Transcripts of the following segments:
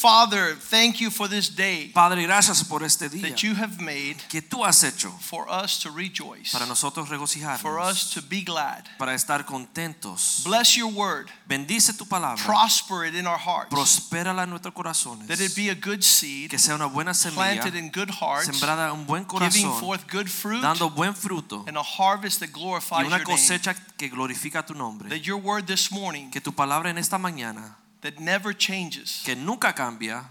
Father, thank you for this day Padre, gracias por este día that you have made que tú has hecho for us to rejoice, para nosotros for us to be glad. para estar contentos. Bless your word, Bendice tu palabra, prosper it in our hearts, prospérala en nuestros corazones, that it be a good seed que sea una buena semilla, planted in good hearts, sembrada en buen giving forth good fruit, dando buen fruto and a harvest that y glorifies una your name. cosecha que glorifica tu nombre. That your word this morning Que tu palabra en esta mañana, that never changes. que nunca cambia,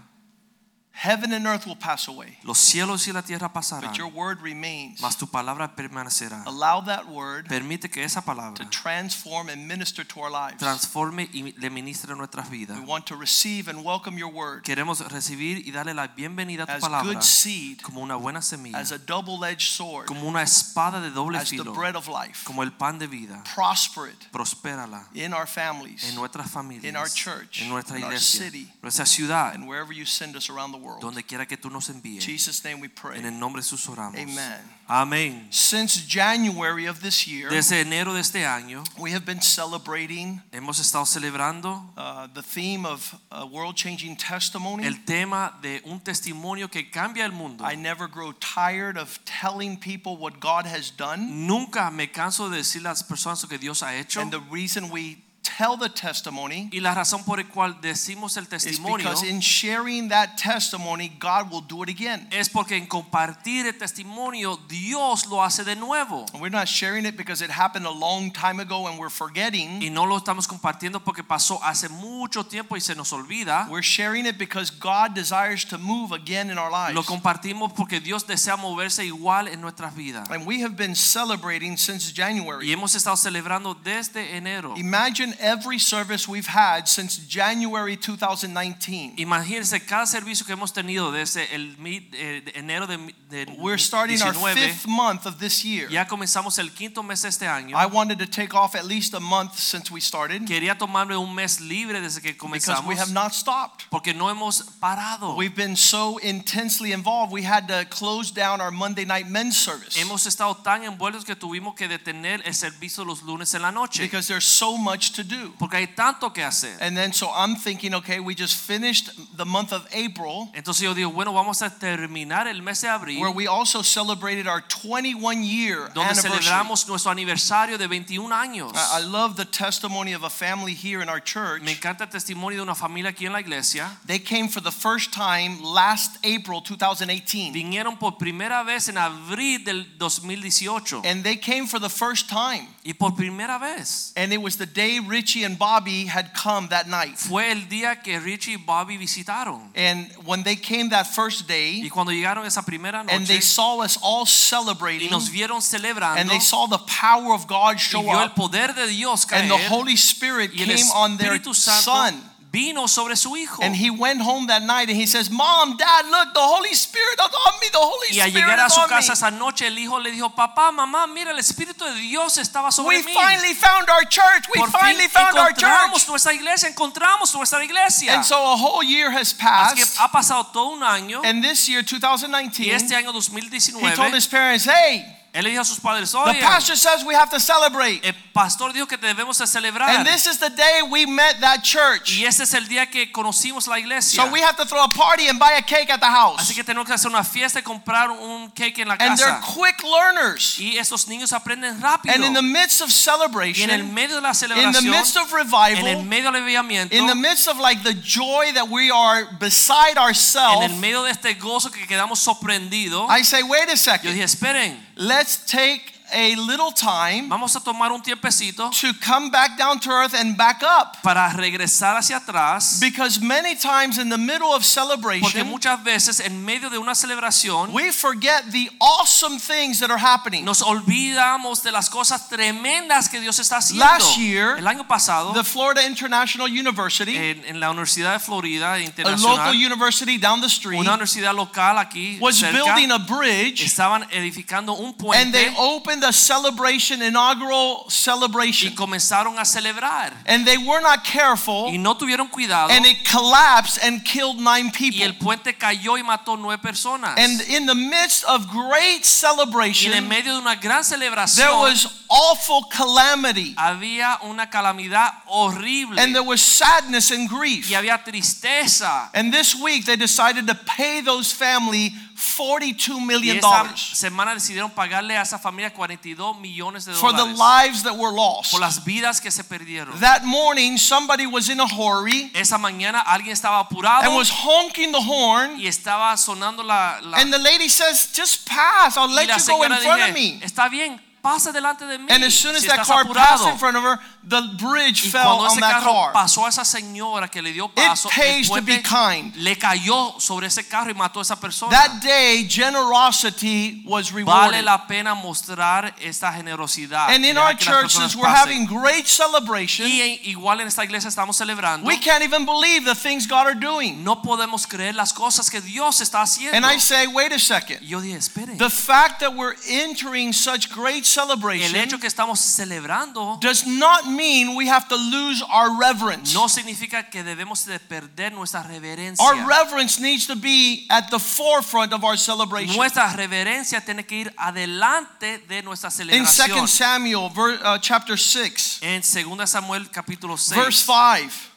Heaven and earth will pass away, los cielos y la tierra pasarán, but your word remains. mas tu palabra permanecerá. Allow that word Permite que esa palabra to transform and minister to our lives. transforme y le ministre nuestras vidas. We want to receive and welcome your word Queremos recibir y darle la bienvenida a tu as palabra good seed, como una buena semilla, as a double-edged sword, como una espada de doble as the bread of life. como el pan de vida. Prosper it Prospérala in our families en nuestras familias, in our church, en nuestra in our city, nuestra ciudad, and wherever you send us around the world. donde quiera que tú nos envíes. Jesus' name we pray. En el nombre de Jesús oramos. Amen. Amén. Since January of this year, Desde enero de este año we have been celebrating hemos estado celebrando uh, the theme of a world-changing testimony. el tema de un testimonio que cambia el mundo. I never grow tired of telling people what God has done. Nunca me canso de decirle a las personas lo que Dios ha hecho. And the reason we tell the testimony Y la razón por la cual decimos el is testimonio because in sharing that testimony, God will do it again. es porque en compartir el testimonio Dios lo hace de nuevo. And we're not sharing it because it happened a long time ago and we're forgetting. Y no lo estamos compartiendo porque pasó hace mucho tiempo y se nos olvida. We're sharing it because God desires to move again in our lives. Lo compartimos porque Dios desea moverse igual en nuestras vidas. And we have been celebrating since Y January. hemos estado celebrando desde enero. Imagine every service we've had since January 2019. Imagínense cada servicio que hemos tenido desde el eh, enero de, We're starting our fifth month of this year. Ya comenzamos el quinto mes este año. I wanted to take off at least a month since we started Quería tomarme un mes libre desde que because we have not stopped. porque no hemos parado. We've been so intensely involved, we had to close down our Monday night men's service Hemos estado tan envueltos que tuvimos que detener el servicio los lunes en la noche because there's so much to do. porque hay tanto que hacer. And then so I'm thinking, okay, we just finished the month of April Entonces yo digo, bueno, vamos a terminar el mes de abril where we also celebrated our 21 year donde celebramos nuestro aniversario de 21 años. I I love the testimony of a family here in our church. Me encanta el testimonio de una familia aquí en la iglesia. They came for the first time last April 2018. Vinieron por primera vez en abril del 2018 And they came for the first time. Y por primera vez And it was the day Richie and Bobby had come that night. fue el día que Richie y Bobby visitaron. And when they came that first day, Y cuando llegaron esa primera and they saw us all y celebrating, nos vieron celebrando and they saw the power of God y show vio el poder de Dios caer and the Holy Spirit y came on their Santo son. Vino sobre su hijo. And he went home that night and he says, Mom, Dad, look, the Holy Spirit is on me. The Holy Spirit." Y al llegar a su casa esa noche, el hijo le dijo, papá, mamá, mira, el Espíritu de Dios estaba sobre We mí. finally found our church. We Por finally fin found our church. encontramos nuestra iglesia, encontramos nuestra iglesia. And so a whole year has Así que passed. ha pasado todo un año And this year, y 2019, este año he told 2019, his parents, Hey, él le dijo a sus padres, the pastor says we have to celebrate. el pastor dijo que debemos de celebrar. And this is the day we met that church. Y este es el día que conocimos la iglesia. So we have to throw a party and buy a cake at the house. Así que tenemos que hacer una fiesta y comprar un cake en la And they're casa. quick learners. Y esos niños aprenden rápido. And in the midst of Y en el celebration, medio de la in the celebración, midst of en el revival, medio del avivamiento, in the midst of like the joy that we are beside en ourselves, el medio de este gozo que quedamos sorprendidos, I say, wait a yo second, dije, esperen, let's take a little time Vamos a tomar un tiempecito to come back down to earth and back up. para regresar hacia atrás. Because many times in the middle of celebration Porque muchas veces en medio de una celebración we forget the awesome things that are happening. nos olvidamos de las cosas tremendas que Dios está haciendo. Last year, El año pasado, The Florida International University, en, en la Universidad de Florida Internacional a local university down the street, una universidad local aquí was cerca, building a bridge estaban edificando un puente and they puente a celebration, inaugural y celebration. comenzaron a celebrar. And they were not careful Y no tuvieron cuidado and it collapsed and killed nine y people. el puente cayó y mató nueve personas. And in the midst of great Y en celebration, medio de una gran there was awful calamity había una calamidad horrible and there was sadness and grief. y había tristeza. And this week they decided to pay those family 42 Y million dollars semana decidieron pagarle a esa familia 42 millones de dólares. for the lives that were lost. por las vidas que se perdieron. That morning somebody was in a hurry Esa mañana alguien estaba apurado and was honking the horn y estaba sonando la, la and the lady says just pass I'll let you go in front of me. está bien, pasa delante de mí. And as soon as si that car apurado. passed in front of her, the bridge Y fell on that car. pasó a esa señora que le dio paso, el pays to be kind. le cayó sobre ese carro y mató a esa persona. That day, generosity was vale rewarded. la pena mostrar esta generosidad. And in our que las church, personas since we're having great celebration, y igual en esta iglesia estamos celebrando. we can't even believe the things God are doing. no podemos creer las cosas que Dios está haciendo. And I say, wait a second. Yo dije, espere. The fact that we're entering such great el celebration hecho que estamos celebrando does not mean we have to lose our reverence. no significa que debemos de perder nuestra reverencia. Our reverence needs to be at the forefront of our celebration. Nuestra reverencia tiene que ir adelante de nuestra celebración. In celebración. 2 Samuel ver, uh, chapter 6, En 2 Samuel capítulo 6, verse 5.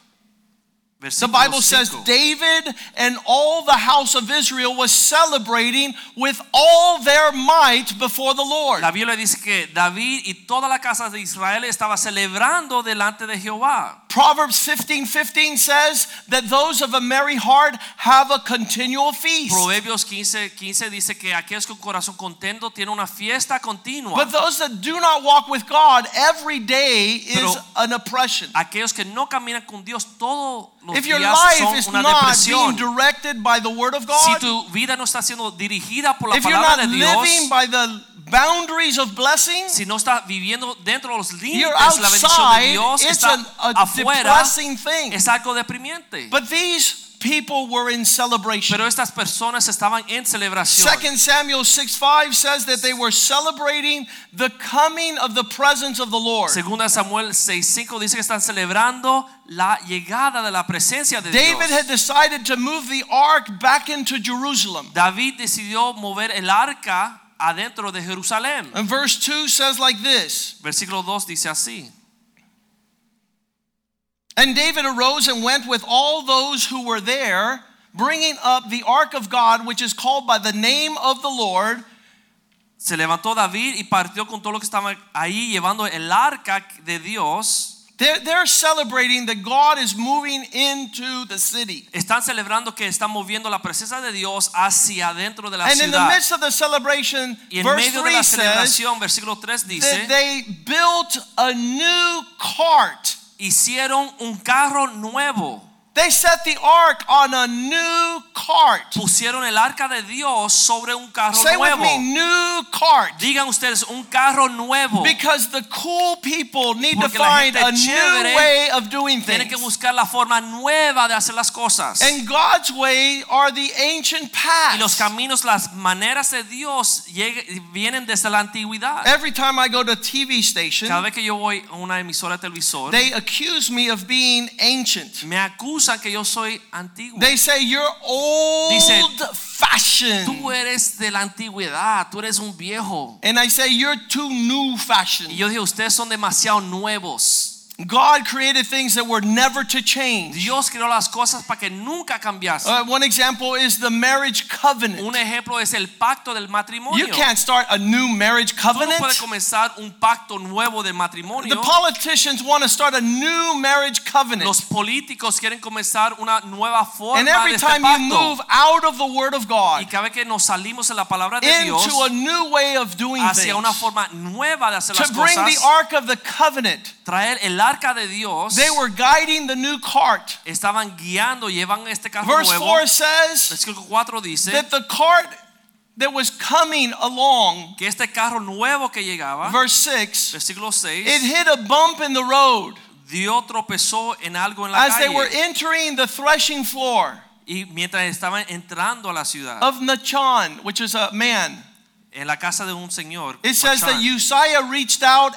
The Bible says David and all the house of Israel was celebrating with all their might before the Lord. La Biblia dice que David y toda la casa de Israel estaba celebrando delante de Jehová. Proverbs 15 15 says that those of a merry heart have a continual feast. Proverbios 15, 15 dice que aquellos con corazón contento tienen una fiesta continua. But those that do not walk with God, every day is Pero- an oppression. aquellos que no caminan con Dios todos los If your días life is son una not depresión. being directed by the Word of Si God, tu vida no está siendo dirigida por la if you're palabra not Dios, living by the boundaries of blessing, si no está viviendo dentro de los límites you're la bendición de outside, Dios, it's está an, a afuera, depressing thing. es algo deprimiente. But these people were in celebration. Pero estas personas estaban en celebración. 2 Samuel 6 5 says that they were celebrating the coming of the presence of the Lord. Segunda Samuel 6:5 dice que están celebrando la llegada de la presencia de David had decided to move the ark back into Jerusalem. David decidió mover el arca adentro de Jerusalén. And verse 2 says like this Versículo 2 dice así. And David arose and went with all those who were there, bringing up the ark of God, which is called by the name of the Lord. Se levantó David y partió con todo lo que estaba ahí llevando el arca de Dios. They're, they're celebrating that God is moving into the city. Están celebrando que están moviendo la presencia de Dios hacia adentro de la And in the midst of the celebration, Y en verse medio de 3 la says celebración, versículo 3 that dice, they built a new cart. Hicieron un carro nuevo. They set the ark on a new cart. Pusieron el arca de Dios sobre un carro Say with me, new cart. Digan ustedes un carro nuevo. Because the cool people need to Porque la find a new way of doing things. Tienen que buscar la forma nueva de hacer las cosas. And God's way are the ancient paths. Y los caminos, las maneras de Dios vienen desde la antigüedad. Every time I go to a TV station, Cada vez que yo voy a una emisora de televisor, they accuse me of being ancient. me acusan que yo soy antiguo. They say you're old Dice, fashioned. Tú eres de la antigüedad, tú eres un viejo. And I say you're too new Y fashioned. yo dije, ustedes son demasiado nuevos. God created things that were never to change. Dios creó las cosas para que nunca cambiasen. Uh, one example is the marriage covenant. Un ejemplo es el pacto del matrimonio. You can't start a new marriage Tú no covenant. puedes comenzar un pacto nuevo del The politicians want to start a new marriage covenant. Los políticos quieren comenzar una nueva forma And de every este time you move out of the Word of y God cada vez que nos salimos de la palabra de Dios into a new way of doing hacia una things, forma nueva de hacer to las bring the Ark of the Covenant, traer el arca de Dios, they were guiding the new cart. estaban guiando, llevan este carro Verse nuevo. 4 says Versículo 4 dice that the cart that was coming along, que este carro nuevo que llegaba, verse 6, versículo 6, it hit a bump in the road dio tropezó en algo en la as they were entering the threshing floor Y mientras estaban entrando a la ciudad, of Nachon, which is a man. en la casa de un señor, It says that Uzziah reached out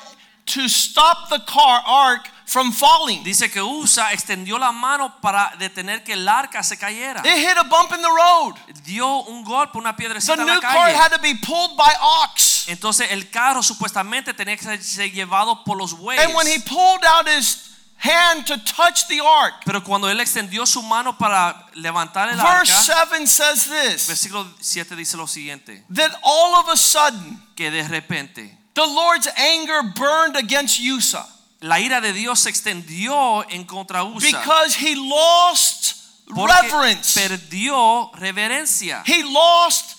to stop the car ark from falling. dice que Uza extendió la mano para detener que el arca se cayera. It hit a bump in the road. Dio un golpe, una The piedrecita en new la calle. had to be pulled by ox. Entonces el carro supuestamente tenía que ser- llevado por los bueyes. And when he pulled out his hand to touch the ark, Pero cuando él extendió su mano para levantar el verse arca, 7 says this versículo 7 dice lo siguiente, that all of a sudden que de repente the Lord's anger burned against Uzzah. La ira de Dios se extendió en contra Uza because he lost reverence. perdió reverencia, He lost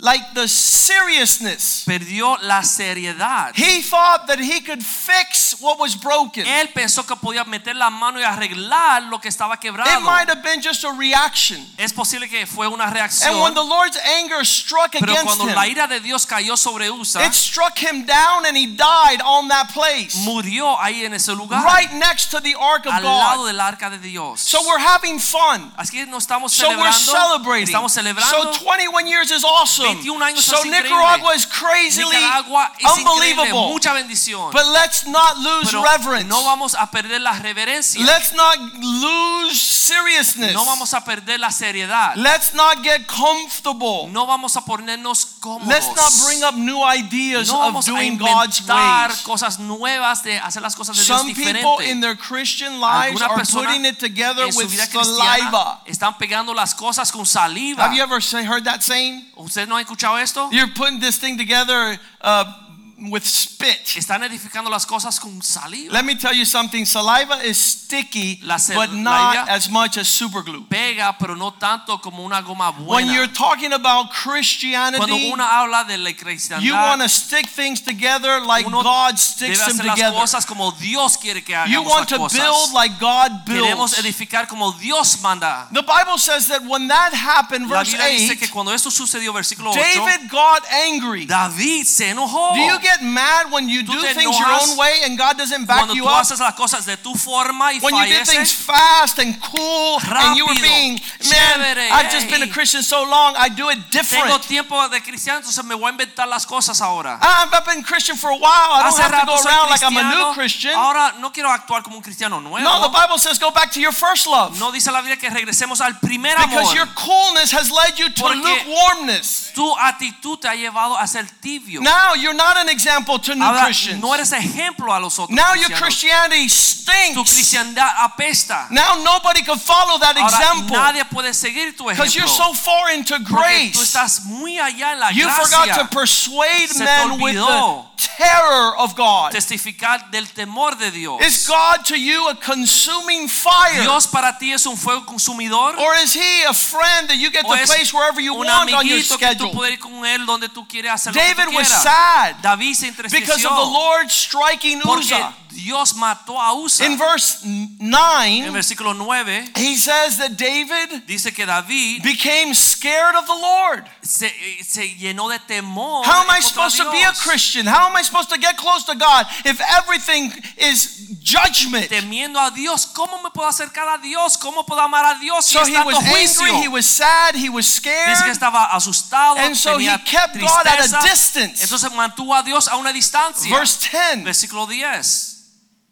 like the seriousness. perdió la seriedad. He thought that he could fix what was broken. Él pensó que podía meter la mano y arreglar lo que estaba quebrado. It might have been just a reaction. Es posible que fue una reacción. And when the Lord's anger struck pero against cuando la him, ira de Dios cayó sobre Uza, it struck him down and he died on that place, murió ahí en ese lugar, right next to the ark of al lado God. del arca de Dios. So we're having fun. Así que no estamos So we're celebrando, celebrating. estamos celebrando. So 21 years is awesome. 21 años So es. Nicaragua is crazily Nicaragua es unbelievable. mucha bendición. But let's not lose Pero reverence. no vamos a perder la reverencia. Let's not lose seriousness. No vamos a perder la seriedad. Let's not get comfortable. No vamos a ponernos cómodos. Let's not bring up new ideas no of doing God's ways. cosas nuevas de hacer las cosas de Dios Some people in their Christian lives are putting it together with saliva. están pegando las cosas con saliva. Have you ever heard that saying? ¿Usted no escuchado esto? You're putting this thing together uh, with spit. Están edificando las cosas con saliva. Let me tell you something. Saliva is sticky, but not as much as super glue. Pega, pero no tanto como una goma When you're talking about Cuando Christianity, uno habla de la you want to stick things together like God sticks them together. cosas como Dios quiere que hagamos You want to build like God Queremos builds. edificar como Dios manda. The Bible says that when that happened, verse Biblia dice que 8, cuando eso sucedió, versículo 8, David got angry. David se enojó. Do you get mad when you do things your own way and God doesn't back you up? haces las cosas de tu forma y When you did things fast and cool and you were being, man, I've just been a. Christian so long, I do it tengo different. tiempo de cristiano, entonces me voy a inventar las cosas ahora. I've been Christian for a while. I don't have to go around like I'm a new Christian. ahora no quiero actuar como un cristiano nuevo. No, the Bible says go back to your first love. No dice la Biblia que regresemos al primer amor. Because your coolness has led you to lukewarmness. Tu actitud te ha llevado a ser tibio. Now you're not an example to new Ahora Christians. no eres ejemplo a los otros Now your. Christianity Tu stinks. cristiandad apesta. Now nobody can follow that Ahora example nadie puede seguir tu because you're so far into porque tú grace. estás muy allá en la You forgot to persuade Se men with the. Terror of God. Testificar del temor de Dios. Is God to you a consuming fire? Dios para ti es un fuego consumidor. Or is he a friend that you get to place wherever you want on your amiguito que tú schedule? con él donde tú quieres hacer lo que David was sad David se because of the Lord striking Uzzah. Dios mató a Uza. In verse En 9, versículo 9 he says that David dice que David became scared of the Lord. se, eh, se llenó de temor. How am I supposed to be a Christian? How am I supposed to get close to God if everything is judgment? Temiendo a Dios, ¿cómo me puedo acercar a Dios? ¿Cómo puedo amar a Dios si So he was juicio? angry, he was sad, he was Dice que scared. estaba asustado, And so he kept God at a distance. Entonces mantuvo a Dios a una distancia. Verse 10 Versículo 10.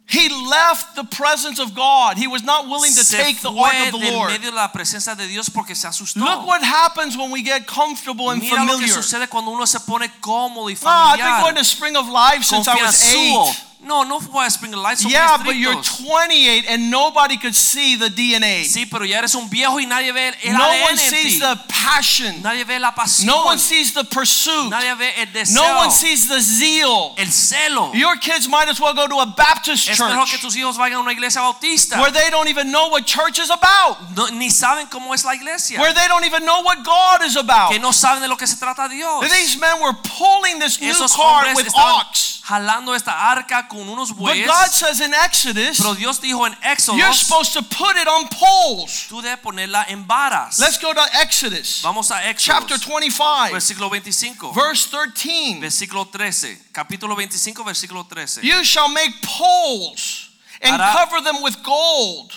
He left the presence of God. He was not willing to Se take the ark of the Lord. medio de la presencia de Dios porque se asustó. Look what happens when we get comfortable and Mira lo que familiar. sucede cuando uno se pone cómodo y Ah, I've been going to Spring of Life since I was eight. No, no fue a Spring Life, son Yeah, but you're 28 and nobody could see the DNA. Sí, pero ya eres un viejo y nadie ve el No ADN one sees the passion. Nadie ve la pasión. No one sees the pursuit. nadie ve el deseo. No one sees the zeal. el celo. Your kids might as well go to a Baptist es mejor que church tus hijos vayan a una iglesia bautista. where they don't even know what church is about, No- ni saben cómo es la iglesia. where they don't even know what God is about. que no saben de lo que se trata Dios. These men were pulling this new Esos cart with estaban ox. Jalando esta arca con unos But. God says in Exodus, Pero Dios dijo en Éxodo, you're supposed to put it on poles. tú debes ponerla en varas. Let's go to Exodus Vamos a Éxodo. chapter 25, versículo 25, verse 13. versículo 13, capítulo 25, versículo 13. You shall make poles and Hará- cover them with gold.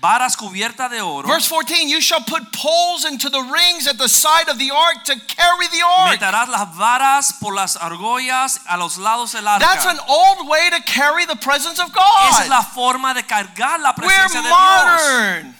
Varas cubiertas de oro. Verse 14, you shall put poles into the rings at the side of the ark to carry the ark. Meterás las varas por las argollas a los lados del arca. That's an old way to carry the presence of Esa es God. la forma de cargar la We're presencia de Dios.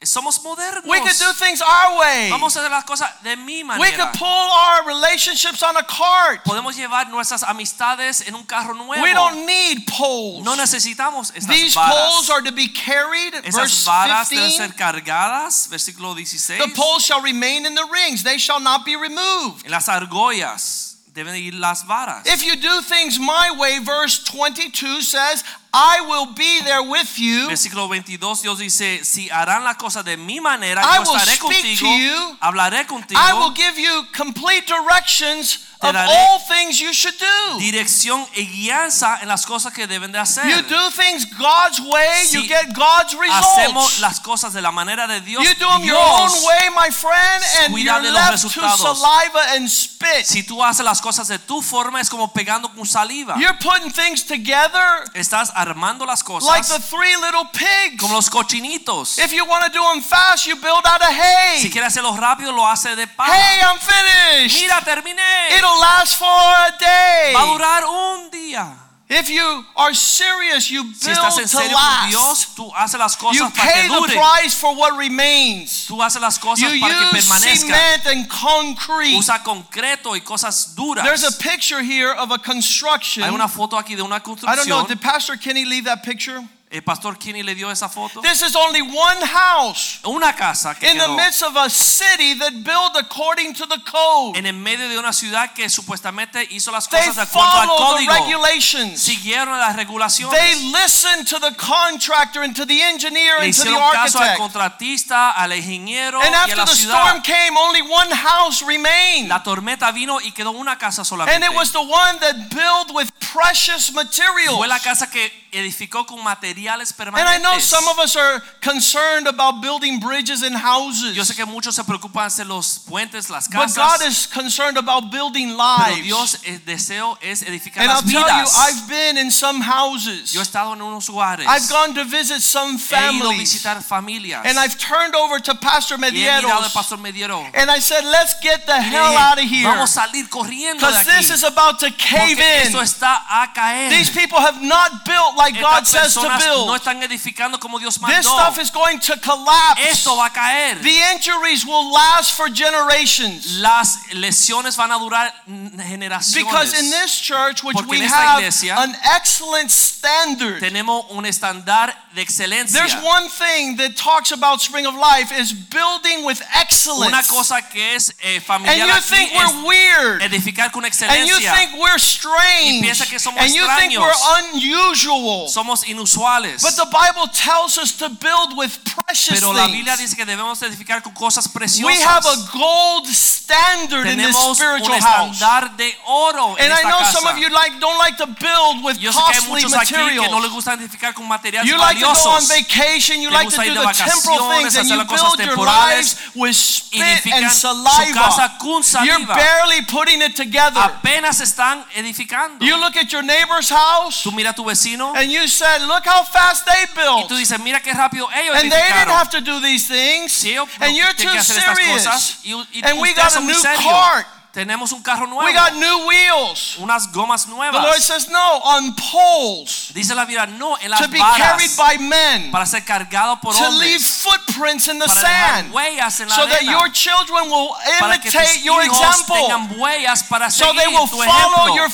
Modern. Somos modernos. We could do things our way. Vamos a hacer las cosas de mi We manera. could pull our relationships on a cart. Podemos llevar nuestras amistades en un carro nuevo. We don't need poles. No necesitamos estas These varas. poles are to be carried. Esas Verse varas deben 15. ser cargadas, versículo 16. The poles shall remain in the rings, they shall not be removed. En las argollas deben ir las varas. If you do things my way, verse 22 says, I will be there with you. Versículo 22 Dios dice, si harán las cosas de mi manera, I yo estaré contigo, you. hablaré contigo, I will give you complete directions Te of daré all things you should do. dirección y guianza en las cosas que deben de hacer. You do things God's way, you Si get God's Hacemos results. las cosas de la manera de Dios. You do them your Dios, own way, my friend, and you're de los left to resultados. saliva and spit. Si tú haces las cosas de tu forma, es como pegando con saliva. You're putting things together Estás armando las cosas like the three little pigs. como los cochinitos. If you want to do them fast, you build out of hay. Si quieres hacerlo rápido, lo hace de paja. Hey, I'm finished. Mira, terminé. It'll last for a day. Va a durar un día. If you are serious, you build Si estás en build to serio con Dios, tú haces las You cosas para que pay the price for what remains. Tú haces las cosas You para que use permanezcan. cement and concrete. Usa concreto y cosas duras. There's a picture here of a construction. Hay una foto aquí de una construcción. I don't know, did Pastor Kenny leave that picture? El pastor Kinney le dio esa foto. This is only one house Una casa que in the midst of a city that built according to the code. en el medio de una ciudad que supuestamente hizo las They cosas de acuerdo al follow the regulations. Siguieron las regulaciones. They listened to the contractor and to the engineer Le and to the hicieron caso al contratista, al ingeniero And y a after la the ciudad. storm came, only one house remained. La tormenta vino y quedó una casa solamente. And it was the one that built with precious materials. Fue la casa que edificó con materiales And I know some of us are concerned about building bridges and houses. Yo sé que muchos se preocupan hacer los puentes, las casas. But. God is concerned about building lives. pero. Dios el deseo es edificar And I'll las tell you. I've been in some houses. Yo he estado en unos lugares. I've gone to visit some he ido a families. visitar familias. And I've turned over to Pastor he mirado al Medieros. pastor Mediero. And I said, let's get the hell out of here. Vamos a salir corriendo de Because this is about to cave porque in. esto está a caer. These people have not built like God says to personas no build. están edificando como Dios This stuff is going to collapse. Esto va a caer. The injuries will last for generations. Las lesiones van a durar generaciones. Because in this church, which Porque we have iglesia an excellent standard. tenemos un estándar de excelencia. There's one thing that talks about Spring of Life is building with excellence. Una cosa que es eh, And you think we're weird. edificar con excelencia. And you think we're strange. Y piensa que somos And you think we're unusual. Somos inusuales. But the Bible tells us to build with precious Pero la Biblia dice que debemos edificar con cosas preciosas. We have a gold standard in this un spiritual house. estándar de oro en And I know casa. some of you like don't like to build with Yo sé que hay costly aquí que no les gusta edificar con materiales You like to go on vacation, you Te like to do the temporal things, and you build your lives with spit and su saliva. casa con You're barely putting it together. Apenas están edificando. You look at your neighbor's house Tú mira a tu vecino and you said, look how fast they y built. tú dices, mira qué rápido ellos And they didn't have to do these things. And you're too que hacer estas serious. y, y And we got a new cart. Tenemos un carro nuevo. We got new wheels. unas gomas nuevas. The Lord says, no, on poles Dice la Biblia, no en las to be carried by men, para ser cargado por to leave footprints in the Para sand, huellas en la so that your children will Para imitate your example, tengan huellas para so they will follow your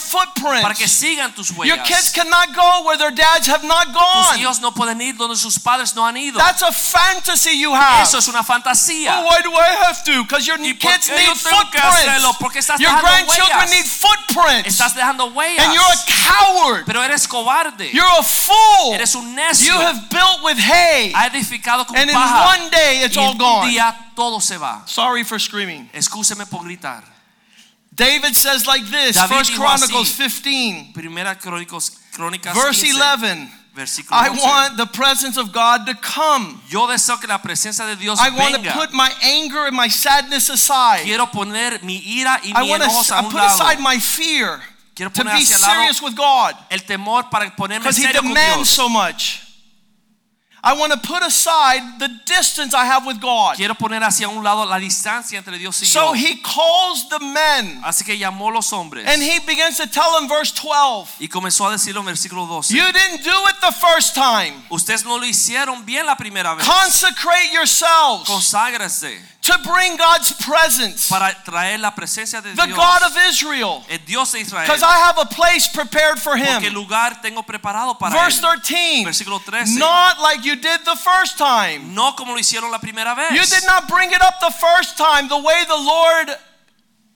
Para que sigan tus huellas. Your kids cannot go where their dads have not gone. Tus hijos no pueden ir donde sus padres no han ido. That's a fantasy you have. Eso es una fantasía. Oh, why do I have to? Because your kids need yo tengo que hacerlo? Porque estás Your grandchildren huellas. need footprints. Estás dejando huellas. And you're a coward. Pero eres cobarde. You're a fool. Eres un necio. You have built with hay. Ha edificado con And in one day it's y all un gone. día todo se va. Sorry for screaming. Excúseme por gritar. David says like this, David First Chronicles así. 15, Primera Crónicas verse 15, 11. Versículo I want the presence of God to come. Yo deseo que la presencia de Dios I want to put my anger and my sadness aside. Quiero poner mi ira y I mi want enojo a to un put lado. aside my fear Quiero to poner be hacia el serious with God el temor para ponerme because He serio con demands Dios. so much. I want to put aside the distance I have with God. Quiero poner hacia un lado la distancia entre Dios y So yo. He calls the men Así que llamó los hombres and He begins to tell them, verse 12, y comenzó a decirlo en versículo 12. You didn't do it the first time. Ustedes no lo hicieron bien la primera vez. Consecrate yourselves Conságrese to bring God's presence, para traer la presencia de the Dios. God of Israel, el Dios de Israel. because I have a place prepared for him. Porque lugar tengo preparado para Verse 13, Versículo 13. not like you did the first time. No como lo hicieron la primera vez. You did not bring it up the first time the way the Lord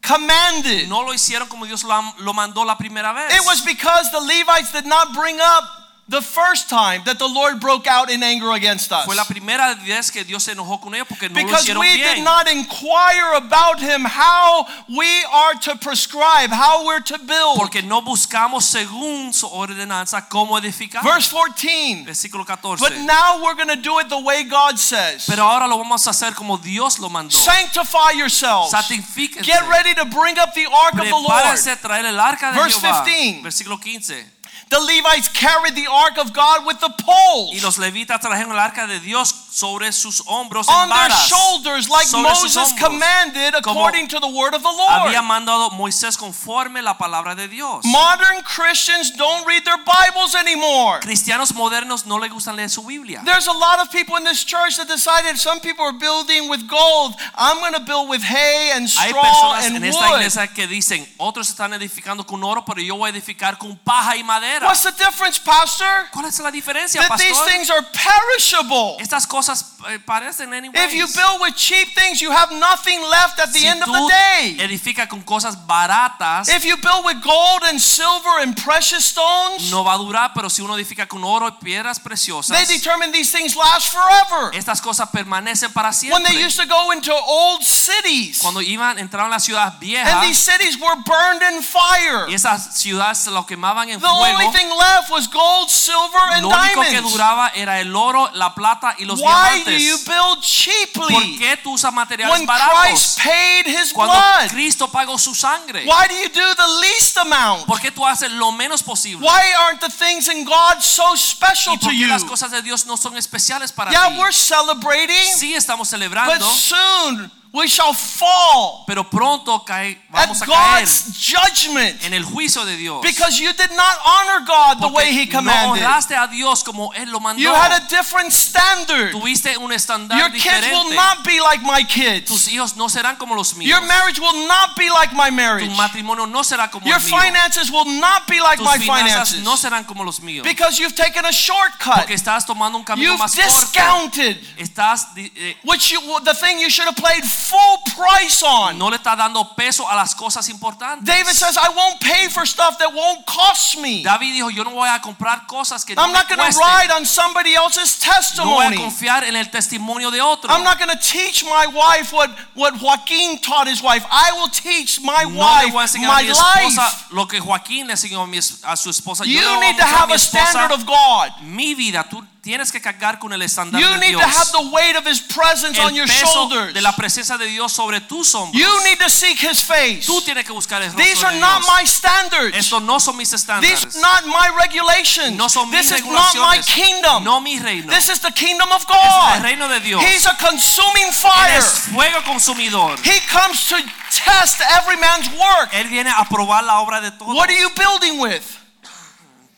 commanded. No lo hicieron como Dios lo, lo mandó la primera vez. It was because the Levites did not bring up the first time that the Lord broke out in anger against us. Fue la primera vez que Dios se enojó con ellos porque no lo Because hicieron we bien. did not inquire about him how we are to prescribe, how we're to build. Porque no buscamos según su ordenanza cómo edificar. Verse 14. Versículo 14. But now we're going to do it the way God says. Pero ahora lo vamos a hacer como Dios lo mandó. Sanctify yourselves. Santifíquense. Get ready to bring up the ark of the Lord. Traer el arca de Verse Jehová. 15. Versículo 15. The Levites carried the ark of God with the poles. Y los levitas trajeron el arca de Dios sobre sus hombros en on their varas. shoulders like sobre sus Moses hombros. commanded Como according to the word of the Lord. Había mandado Moisés conforme la palabra de Dios. Modern Christians don't read their Bibles anymore. Cristianos modernos no les gustan leer su Biblia. There's a lot of people in this church that decided some people are building with gold. I'm going to build with hay and Hay straw personas and en esta wood. iglesia que dicen, otros están edificando con oro, pero yo voy a edificar con paja y madera. What's the difference, Pastor? ¿Cuál es la diferencia, That these things are perishable. Estas cosas eh, parecen anyways. If you build with cheap things, you have nothing left at the si end of the day. edificas con cosas baratas, If you build with gold and silver and precious stones, no va a durar, pero si uno edifica con oro y piedras preciosas, they determine these things last forever. estas cosas permanecen para When they used to go into old cities, Cuando iban, entraron a las ciudades and these cities were burned in fire. y esas ciudades se lo quemaban en fuego, thing left was gold, silver, and lo único que diamonds. duraba era el oro, la plata y los Why do you diamantes. build ¿Por cheaply qué tú usas materiales when baratos? Christ paid his Cuando blood? Cristo pagó su sangre. Why do you do the least amount? ¿Por qué tú haces lo menos posible? Why aren't the things in God so special ¿Y to por qué you? las cosas de Dios no son especiales para Yeah, ti? we're celebrating, Sí estamos but celebrando, soon we shall fall pero pronto cae, at vamos a caer God's judgment en el juicio de Dios. because you did not honor God the way He no commanded. honraste a Dios como Él lo mandó. You had a different standard. Tuviste un estándar Your kids will not be like my kids. Tus hijos no serán como los míos. Your marriage will not be like my marriage. Tu matrimonio no será como Your el mío. finances will not be like Tus my finances. no serán como los míos. Because you've taken a shortcut. Porque estás tomando un camino You've más corto. discounted Estás eh, which you, the thing you should have played full price on. no le está dando peso a las cosas importantes. David says, I won't pay for stuff that won't cost me. David dijo, yo no voy a comprar cosas que no I'm me not going to ride on somebody else's testimony. No voy a confiar en el testimonio de otro. I'm not going to teach my wife what, what Joaquin taught his wife. I will teach my no le voy a wife my mi esposa life. lo que Joaquín le enseñó a, mi a su esposa. You a need to mostrar a have a standard of God. mi vida. Tú tienes que cargar con el estándar You de need Dios. to have the weight of His presence on el your peso shoulders. de la presencia de Dios sobre tus hombros. You need to seek His face. Tú tienes que buscar el These are de not Dios. my standards. Estos no son mis These estándares. are not my regulations. No son mis This is not my kingdom. No mi reino. This is the kingdom of Es el God. reino de Dios. He's a consuming Él fire. es fuego consumidor. He comes to test every man's work. Él viene a probar la obra de todos. What are you building with?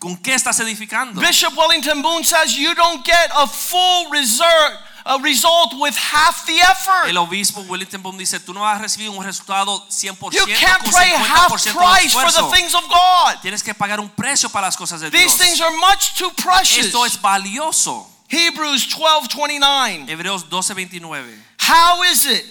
¿Con qué estás edificando? Bishop Wellington Boone says you don't get a full result, a result with half the effort. El obispo Wellington Boone dice, tú no vas a recibir un resultado 100% You can't con pay half 50% price for the things of God. Tienes que pagar un precio para las cosas de Dios. These things are much too precious. Esto es valioso. Hebrews 12:29. Hebreos 12:29. How is it?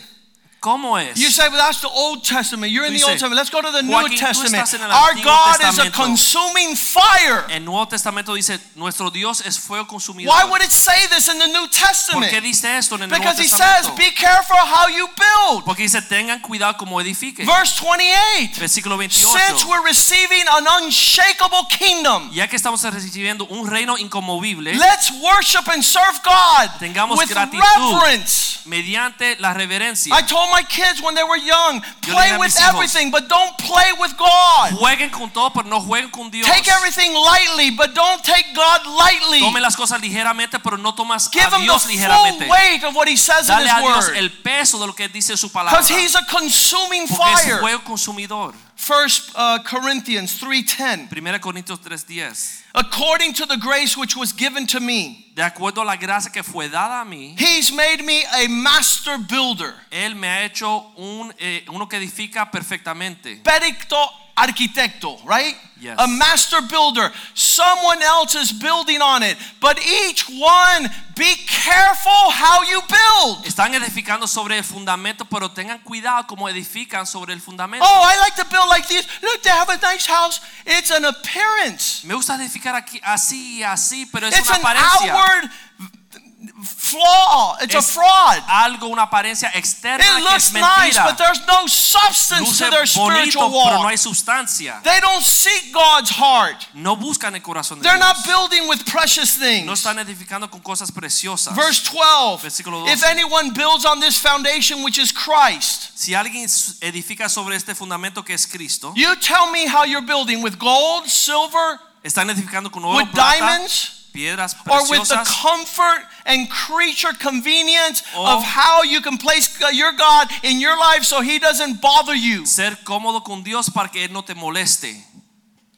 ¿Cómo es? You say, well, that's the Old Testament. You're in Tú the Old Testament. Let's go to the New Joaquín, tú Testament. en Our God is a consuming fire. El Nuevo Testamento dice, nuestro Dios es fuego consumidor. Why would it say this in the New Testament? ¿Por qué dice esto en el Nuevo Because he says, be careful how you build. Porque dice, tengan cuidado como edifiquen. Verse 28. Versículo 28. Since we're receiving an unshakable kingdom, Ya que estamos recibiendo un reino inconmovible, let's worship and serve God Tengamos with gratitud. reverence. mediante la reverencia, I told my kids when they were young, play with hijos, everything, but don't play with God. jueguen con todo, pero no jueguen con Dios. Take everything lightly, but don't take God lightly. Tome las cosas ligeramente, pero no tomas Give a him the Dios full weight of what he says in his a Dios word. el peso de lo que dice su palabra. Because he's a consuming Porque es fire. fuego consumidor. First uh, Corinthians 3:10. 1 Corintios 3:10. According to the grace which was given to me, De acuerdo a la gracia que fue dada a mí, he's made me a master builder. Él me ha hecho un, eh, uno que edifica perfectamente. Pericto arquitecto, right? Yes. A master builder. Someone else is building on it. But each one, be careful how you build. Están edificando sobre el fundamento, pero tengan cuidado como edifican sobre el fundamento. Oh, I like to build like this. Look, they have a nice house. It's an appearance. Me gusta edificar aquí así y así, pero es It's una an apariencia. outward flaw. It's a fraud. algo, una apariencia externa It que looks es nice, but there's no substance Luce to their spiritual bonito, pero no hay sustancia. They don't seek God's heart. No buscan el corazón de They're not building with precious things. No están edificando con cosas preciosas. Verse 12 Versículo 12. If anyone builds on this foundation, which is Christ, Si alguien edifica sobre este fundamento que es Cristo, you tell me how you're building with gold, silver, están edificando con oro, with plata, diamonds, piedras or with the comfort and creature convenience O- of how you can place your God in your life so he doesn't bother you. ser cómodo con Dios para que Él no te moleste.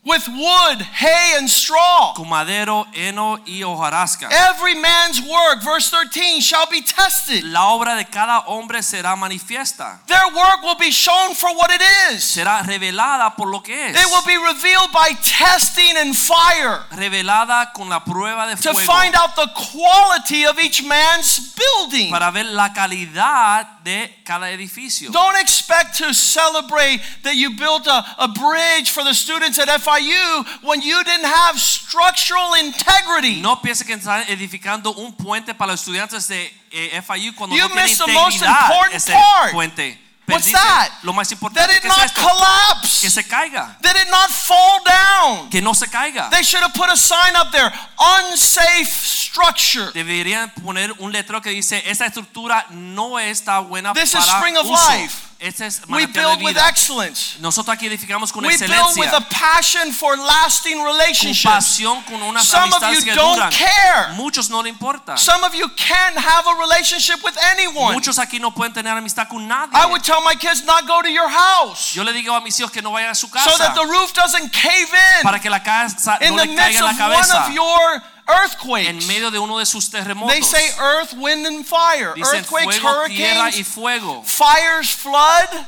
With wood, hay, and straw. Con madero, heno y hojarasca. Every man's work, verse 13, shall be tested. La obra de cada hombre será manifiesta. Their work will be shown for what it is. Será revelada por lo que es. It will be revealed by testing and fire Revelada con la prueba de to find out the quality of each man's building. Para ver la calidad de cada edificio. Don't expect to celebrate that you built a, a bridge for the students at FIU when you didn't have structural integrity. No piense que están edificando un puente para los estudiantes de eh, FIU cuando You no tiene missed the most integridad important ese part. puente. What's that? Lo más That importante it que es not esto, que collapse. se caiga, That it not fall down. que no se caiga. They should have put a sign up there unsafe structure. Deberían poner un letrero que dice esta estructura no está buena This is para Spring of uso. Life. Es We build with excellence. Nosotros aquí edificamos con We build with a passion for lasting relationships. pasión, con unas Some of amistades you que don't duran. care. Muchos no le importa. Some of you can't have a relationship with anyone. Muchos aquí no pueden tener amistad con nadie. I would tell my kids not go to your house Yo le digo a mis hijos que no vayan a su so that the roof doesn't cave in para que la casa in no the le midst caiga en la of one of your en earthquakes. medio de uno de sus terremotos. They say earth, wind, and fire. Dicen Earthquakes, fuego, tierra y hurricanes, fuego. fires, flood.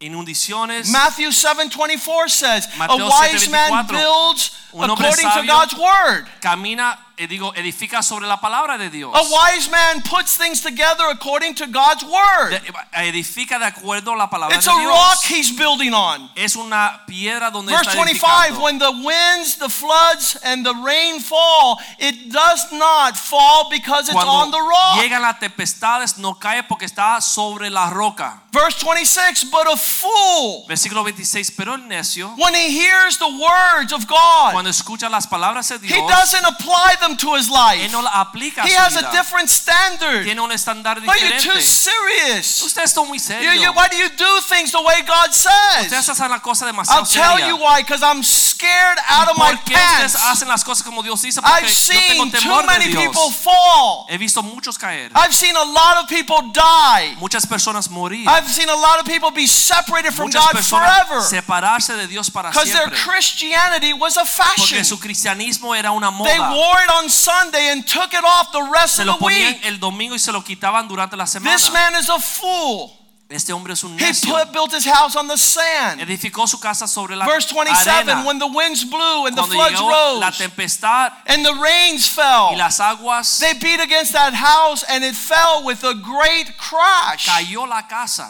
Inundaciones. Matthew 7:24 says, "A Mateo wise man builds un hombre according to God's word. Camina, eh, digo, edifica sobre la palabra de Dios. A wise man puts things together according to God's word. De- edifica de acuerdo a la palabra It's de a Dios. rock he's building on. Es una piedra donde Verse está 25 edificando. When the winds, the floods, and the rain fall, it does not fall because it's on the Cuando rock. llegan las tempestades no cae porque está sobre la roca. Verse 26 But a fool, Versículo 26, pero el necio when he hears the words of God cuando escucha las palabras de he doesn't apply them to his life. él no la aplica a He su has a different standard. Tiene un estándar But you're too serious. Usted está muy You- serio. you- why do you do things the way God Ustedes says? hacen la cosa demasiado I'll tell seria. you why, because I'm scared out of my ¿Por qué ustedes pants. hacen las cosas como Dios dice? Porque I've yo tengo seen too temor de many Dios. people fall. He visto muchos caer, I've seen a lot of people die. muchas personas morir, I've seen a lot of people be separated from muchas God personas forever separarse de Dios para because their siempre. Christianity was a. Porque su cristianismo era una They moda. wore it on Sunday and took it off the rest Se of lo the ponían week. el domingo y se lo quitaban durante la semana. This man is a fool. Este hombre es un He put, built his house on the sand. Edificó su casa sobre la Verse 27 arena. when the winds blew and the Cuando floods llegó la rose tempestad and the rains fell, y las aguas, they beat against that house and it fell with a great crash. cayó la casa.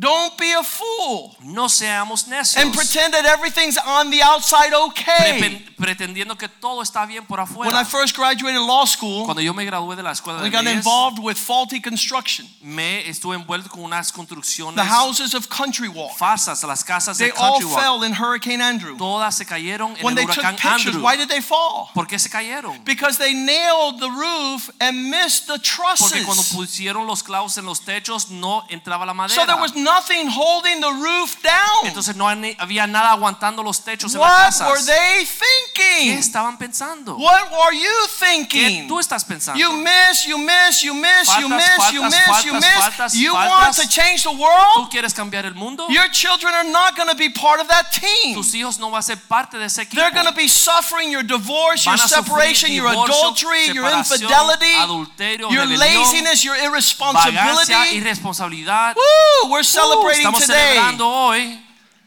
Don't be a fool No seamos necios. and pretend that everything's on the outside okay. Pretendiendo que todo está bien por When I first graduated law school, Cuando yo me gradué de la escuela we got involved with faulty construction. me estuve envuelto con unas construcciones The houses of Country Walk, falsas, las casas they de all Country Walk. fell in Hurricane Andrew. Todas se cayeron en When el they took huracán pictures, Andrew. why did they fall? ¿Por qué se cayeron? Because they nailed the roof and missed the Porque cuando trusses. pusieron los clavos en los techos no entraba la So there madera. was nothing holding the roof down. Entonces no había nada aguantando los techos en las What casas. were they thinking? ¿Qué estaban pensando? What are you thinking? ¿Qué tú estás pensando? You miss, you miss, you miss, you Faltas, miss, you faltas, miss, you miss. faltas, You faltas. want to change the world? ¿Tú quieres cambiar el mundo? Your children are not going to be part of that team. Tus hijos no van a ser parte de ese equipo. They're going to be suffering your divorce, your separation, your adultery, your infidelity, adulterio, your laziness, your vagancia, irresponsibility. irresponsabilidad. Woo, we're celebrating estamos today. celebrando hoy.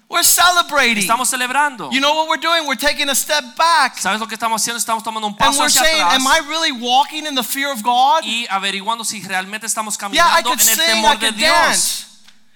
We're celebrating. Estamos celebrando. You know what we're doing? We're taking a step back. ¿Sabes lo que estamos haciendo? Estamos tomando un paso And we're hacia saying, atrás am I really walking in the fear of God? y averiguando si realmente estamos Yeah, I caminando could en el sing, I temor de could Dios. dance.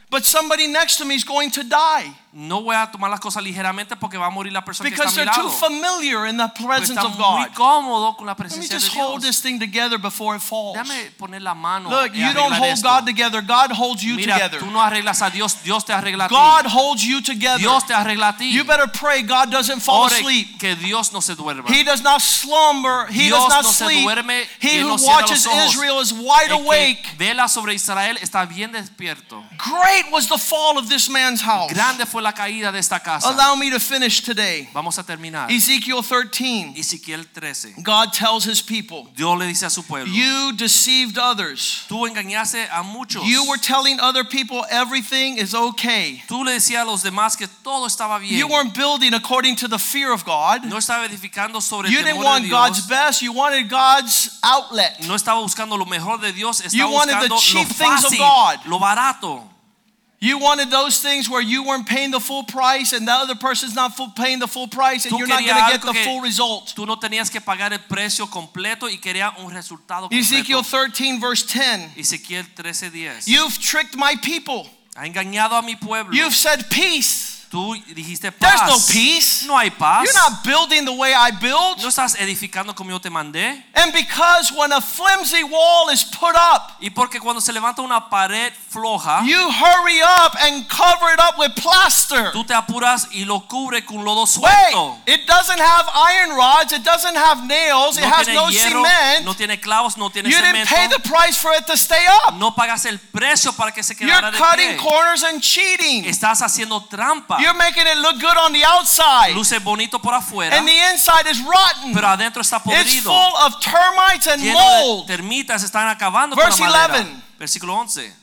But somebody next to me is going to die No voy a tomar las cosas ligeramente porque va a morir la persona que está a because mi they're too lado. familiar in the presence of muy God. cómodo con la Let me presencia just de hold this thing together before it falls. Déjame poner la mano Look, you don't hold esto. God together, God holds you Mira, together. tú no arreglas a Dios, Dios te arregla a ti. God holds you together. Dios te arregla a ti. You better pray God doesn't fall Ore asleep. que Dios no se duerma. He does not slumber. He Dios does not no se sleep. duerme, He who no watches. Israel is wide El que awake. vela sobre Israel está bien despierto. Great was the fall of this man's house. Grande fue la caída de esta casa. Allow me to finish today. Vamos a terminar. Ezekiel 13. Ezequiel 13. God tells his people, Dios le dice a su pueblo, You deceived others. tú engañaste a muchos. You were telling other people everything is okay. Tú le decías a los demás que todo estaba bien. You weren't building according to the fear of God. no estaba edificando sobre You el didn't want God's best, you wanted God's outlet. No estaba buscando lo mejor de Dios, estaba You wanted the cheap things of God. lo barato. You wanted those things where you weren't paying the full price and the other person's not full, paying the full price and Tú you're not going to get the full result. Tú no tenías que pagar el precio completo y quería un resultado Ezekiel 13, verse 10. Ezequiel 13:10. You've tricked my people. Ha engañado a mi pueblo. You've said peace. Tú dijiste There's paz. no peace. No hay paz. You're not building the way I build. No estás edificando como yo te mandé. And because when a flimsy wall is put up, Y porque cuando se levanta una pared floja, you hurry up and cover it up with plaster. tú te apuras y lo cubre con lodo Wait, suelto. it doesn't have iron rods, it doesn't have nails, it No has tiene no hierro, cement. no tiene clavos, no tiene You didn't pay the cemento. price for it to stay up. No pagas el precio para que se You're quedara de cutting corners and cheating. Estás haciendo trampa. You're making it look good on the outside, Luce bonito por afuera, and the inside is rotten. pero adentro está It's podrido. full of termites and mold. termitas están acabando Verse con la madera. 11. Versículo 11.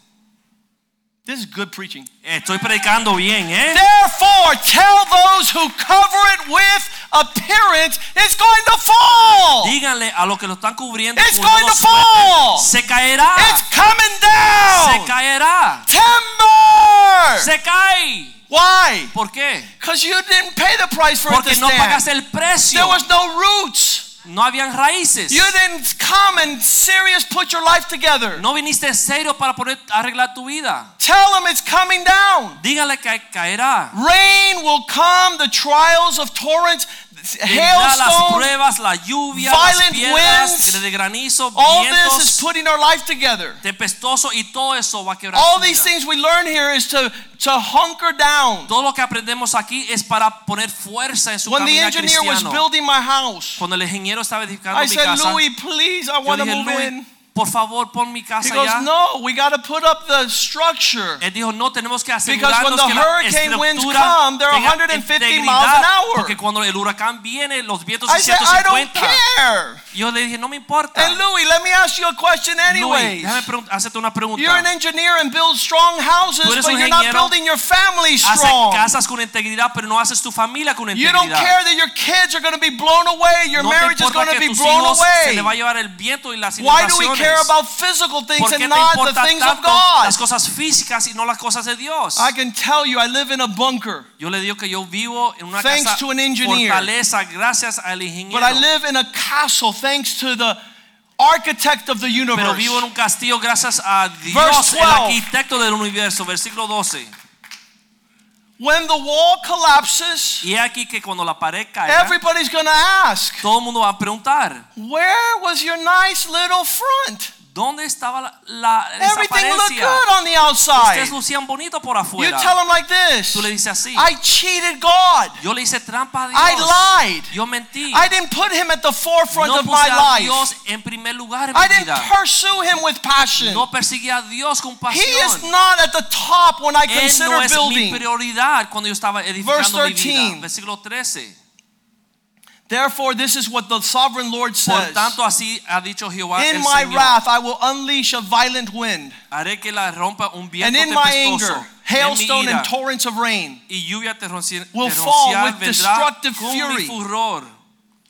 This is good preaching. Estoy predicando bien, ¿eh? Therefore, tell those who cover it with appearance, it's going to fall. Díganle a los que lo están cubriendo It's con going to fall. se caerá. It's coming Se down. caerá. Timber. Se cae. Why? ¿Por qué? Because you didn't pay the price for it Porque to no pagaste stand. el precio. There was no roots. No habían raíces. You didn't come and serious put your life together. No viniste serio para poder arreglar tu vida. Tell them it's coming down. Díganle que caerá. Rain will come, the trials of torrents. Las hailstones, pruebas, la lluvia, violent las piedras, winds, de granizo, all this is putting our life together. tempestoso y todo eso va a quebrar All these things we learn here is to, to hunker down. Todo lo que aprendemos aquí es para poner fuerza en su When the engineer was building my house, Cuando el ingeniero estaba edificando I mi said, casa, Louis, please, I want to move in. Por favor, pon mi He goes, allá. no, we got to put up the structure. Él dijo, no, tenemos que Because when asegurarnos the que la hurricane winds estructura come, they're tenga 150 miles an hour. Porque cuando el huracán viene, los vientos I son said, I don't 150. care. Yo le dije, no me importa. And Louis, let me ask you a question Louis, anyways. déjame pregun- hacerte una pregunta. You're an engineer and build strong houses, Tú eres but un you're not ingeniero, building your family Haces strong. casas con integridad, pero no haces tu familia con You don't integridad. care that your kids are going to be blown away, your no te marriage is importa going to que be tus blown hijos se le va a away. llevar el viento y las Why do we care about physical things ¿Por qué and not the things of God? las cosas físicas y no las cosas de Dios? I can tell you, I live in a bunker, Yo le digo que yo vivo en una Thanks casa to an engineer. fortaleza gracias al ingeniero. but I live in a castle thanks to the architect of the universe. Pero vivo en un castillo gracias a Dios, Verse el arquitecto del universo. Versículo 12. When the wall collapses, Y aquí que cuando la pared caiga, everybody's going to ask, todo el mundo va a preguntar, Where was your nice little front? ¿Dónde estaba la, la Everything looked good on the outside. Ustedes lucían bonito por You afuera. tell them like this Tú le dices así. I cheated God. Yo le hice trampa a Dios. I lied. Yo mentí. I didn't put him at the forefront no of my a life. Dios en primer lugar en I mi didn't vida. pursue him with passion. No perseguí a Dios con He is pasión. not at the top when I Él consider no es mi building. prioridad cuando yo estaba edificando mi Verse vida. 13. Versículo 13. Therefore, this is what the sovereign Lord Por says. tanto, así ha dicho Jehová In el my Señor. wrath, I will unleash a violent wind, Haré que la rompa un and viento in my anger, hailstone ira and torrents of rain. y lluvia will fall with destructive fury. furor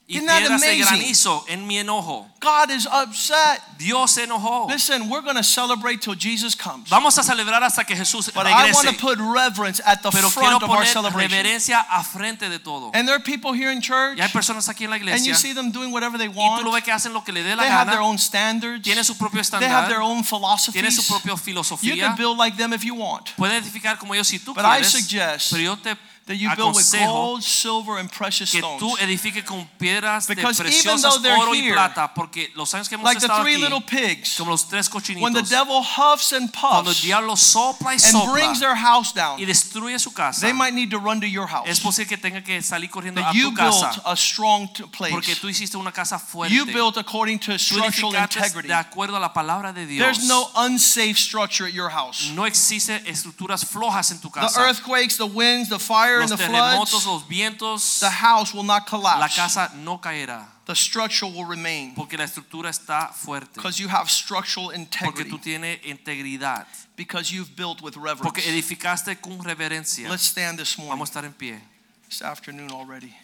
y Isn't that amazing? granizo en mi enojo. God is upset. Dios se enojó. Listen, we're going to celebrate till Jesus comes. Vamos a celebrar hasta que Jesús But I want to put reverence at the Pero front of our poner celebration. reverencia a frente de todo. And there are people here in church, Y hay personas aquí en la iglesia. and you see them doing whatever they y tú lo want. ves que hacen lo que le dé la They have their own standards. Tiene su propio They have their estándar. own philosophies. su propia You can build like them if you want. Puede edificar como ellos si tú But I suggest Pero yo te That you build with gold, silver, and precious que stones. tú edifiques con piedras Because even preciosas, though they're y here, plata, porque los años que hemos Like the estado three aquí, little pigs. como los tres When the devil huffs and cuando el puffs diablo sopla y and brings their house down, y destruye su casa, they might need to run to your es house. posible que tenga que salir corriendo a you tu built casa a strong place. porque tú hiciste una casa fuerte. You built according to structural integrity. de acuerdo a la palabra de Dios. There's no unsafe structure at your house. no existe estructuras flojas en tu The earthquakes, the winds, the fire, los and the terremotos, floods, los vientos, the house will not la collapse. casa no caerá The structure will remain porque la estructura está fuerte. because you have structural Porque tú integrity, tienes integridad. because you've built with reverence. Porque edificaste con reverencia. Let's stand this morning, Vamos a estar en pie. this afternoon already.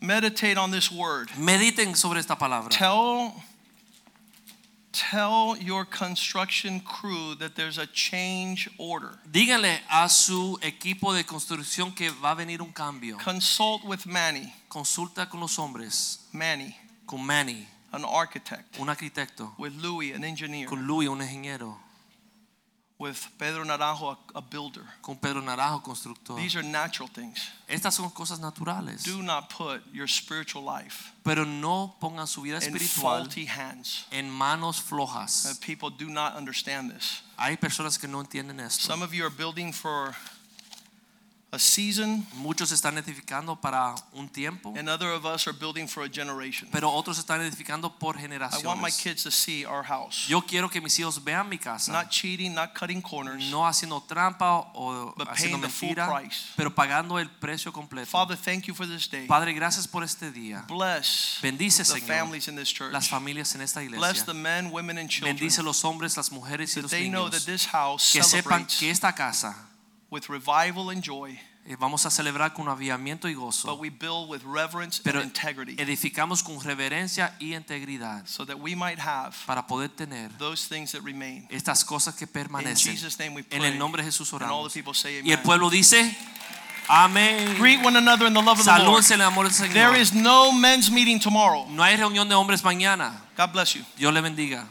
Meditate on this word. Mediten sobre esta palabra. Tell tell your construction crew that there's a change order. Díganle a su equipo de construcción que va a venir un cambio. Consult with Manny, Consulta con los hombres, Manny, con Manny, an architect, un arquitecto, with Louis, an engineer, con Louis, un ingeniero, with Pedro Naranjo, a, builder. con Pedro Naranjo, constructor. These are natural things. Estas son cosas naturales. Do not put your spiritual life Pero no pongan su vida espiritual in faulty hands. en manos Uh, flojas. people do not understand this. Hay personas que no entienden esto. Some of you are building for a season, Muchos están edificando para un tiempo, and other of us are building for a generation. pero otros están edificando por generaciones. I want my kids to see our house. Yo quiero que mis hijos vean mi casa, Not cheating, not cutting corners. no haciendo trampa o But haciendo paying the full price. pero pagando el precio completo. Father, thank you for this day. Padre, gracias por este día. Bless Bendice, the Señor, families in this church. las familias en esta iglesia. Bless the men, women, and children. Bendice los hombres, las mujeres y That los they know that this house Que sepan que esta casa with revival and joy, eh, vamos a celebrar con aviamiento y gozo. but we build with reverence pero and integrity edificamos con reverencia y integridad so that we might have para poder tener those things that remain. estas cosas que permanecen. In. Jesus' name we pray. En el nombre de Jesús oramos. And all the people say Y el amen. pueblo dice, amén. Greet one another in the love of the Lord. En el amor del Señor. There is no men's meeting tomorrow. No hay reunión de hombres mañana. God bless you. Dios le bendiga.